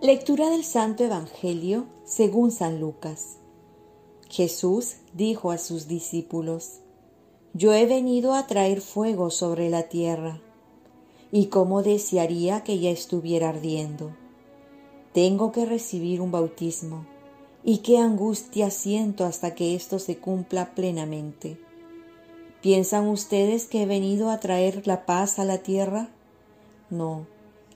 Lectura del Santo Evangelio según San Lucas. Jesús dijo a sus discípulos, Yo he venido a traer fuego sobre la tierra, y cómo desearía que ya estuviera ardiendo. Tengo que recibir un bautismo, y qué angustia siento hasta que esto se cumpla plenamente. ¿Piensan ustedes que he venido a traer la paz a la tierra? No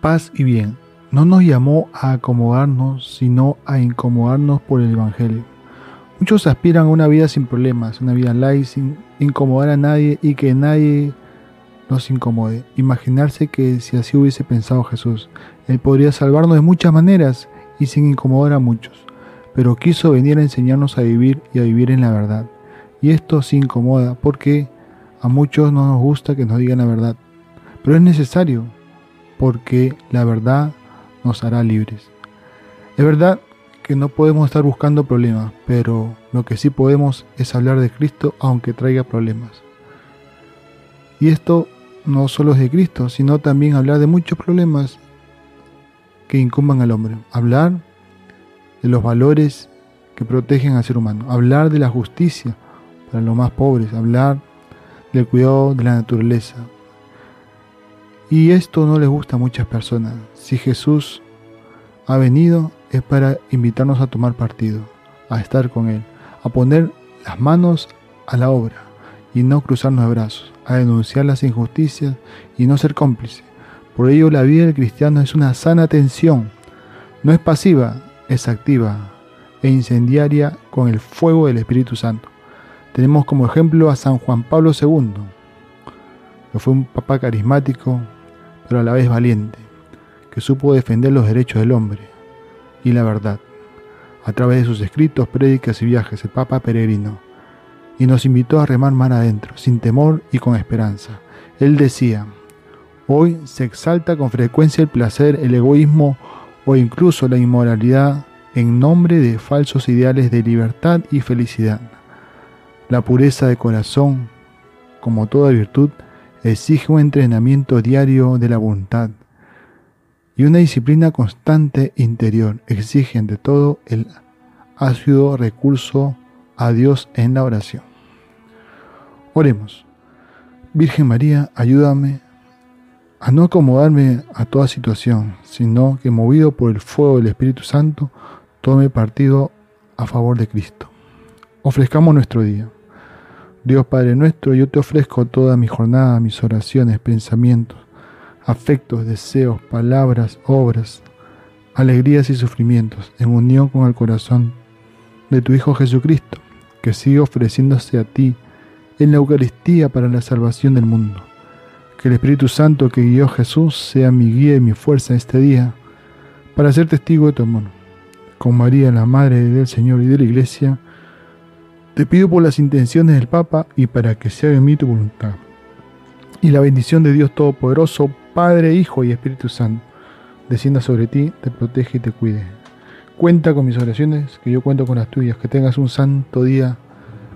paz y bien. No nos llamó a acomodarnos, sino a incomodarnos por el Evangelio. Muchos aspiran a una vida sin problemas, una vida light, sin incomodar a nadie y que nadie nos incomode. Imaginarse que si así hubiese pensado Jesús, Él podría salvarnos de muchas maneras y sin incomodar a muchos, pero quiso venir a enseñarnos a vivir y a vivir en la verdad. Y esto sí incomoda porque a muchos no nos gusta que nos digan la verdad, pero es necesario porque la verdad nos hará libres. Es verdad que no podemos estar buscando problemas, pero lo que sí podemos es hablar de Cristo aunque traiga problemas. Y esto no solo es de Cristo, sino también hablar de muchos problemas que incumban al hombre. Hablar de los valores que protegen al ser humano. Hablar de la justicia para los más pobres. Hablar del cuidado de la naturaleza. Y esto no les gusta a muchas personas. Si Jesús ha venido es para invitarnos a tomar partido, a estar con Él, a poner las manos a la obra y no cruzarnos de brazos, a denunciar las injusticias y no ser cómplice. Por ello la vida del cristiano es una sana tensión, no es pasiva, es activa e incendiaria con el fuego del Espíritu Santo. Tenemos como ejemplo a San Juan Pablo II, que fue un papá carismático, pero a la vez valiente, que supo defender los derechos del hombre y la verdad, a través de sus escritos, prédicas y viajes, el Papa peregrino, y nos invitó a remar mar adentro, sin temor y con esperanza. Él decía, hoy se exalta con frecuencia el placer, el egoísmo o incluso la inmoralidad en nombre de falsos ideales de libertad y felicidad. La pureza de corazón, como toda virtud, exige un entrenamiento diario de la voluntad y una disciplina constante interior. Exige de todo el ácido recurso a Dios en la oración. Oremos. Virgen María, ayúdame a no acomodarme a toda situación, sino que movido por el fuego del Espíritu Santo, tome partido a favor de Cristo. Ofrezcamos nuestro día. Dios Padre nuestro, yo te ofrezco toda mi jornada, mis oraciones, pensamientos, afectos, deseos, palabras, obras, alegrías y sufrimientos, en unión con el corazón de tu Hijo Jesucristo, que sigue ofreciéndose a ti en la Eucaristía para la salvación del mundo. Que el Espíritu Santo que guió Jesús sea mi guía y mi fuerza este día para ser testigo de tu amor. Con María, la Madre del Señor y de la Iglesia, te pido por las intenciones del Papa y para que sea en mí tu voluntad. Y la bendición de Dios Todopoderoso, Padre, Hijo y Espíritu Santo, descienda sobre ti, te protege y te cuide. Cuenta con mis oraciones, que yo cuento con las tuyas. Que tengas un santo día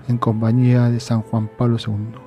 en compañía de San Juan Pablo II.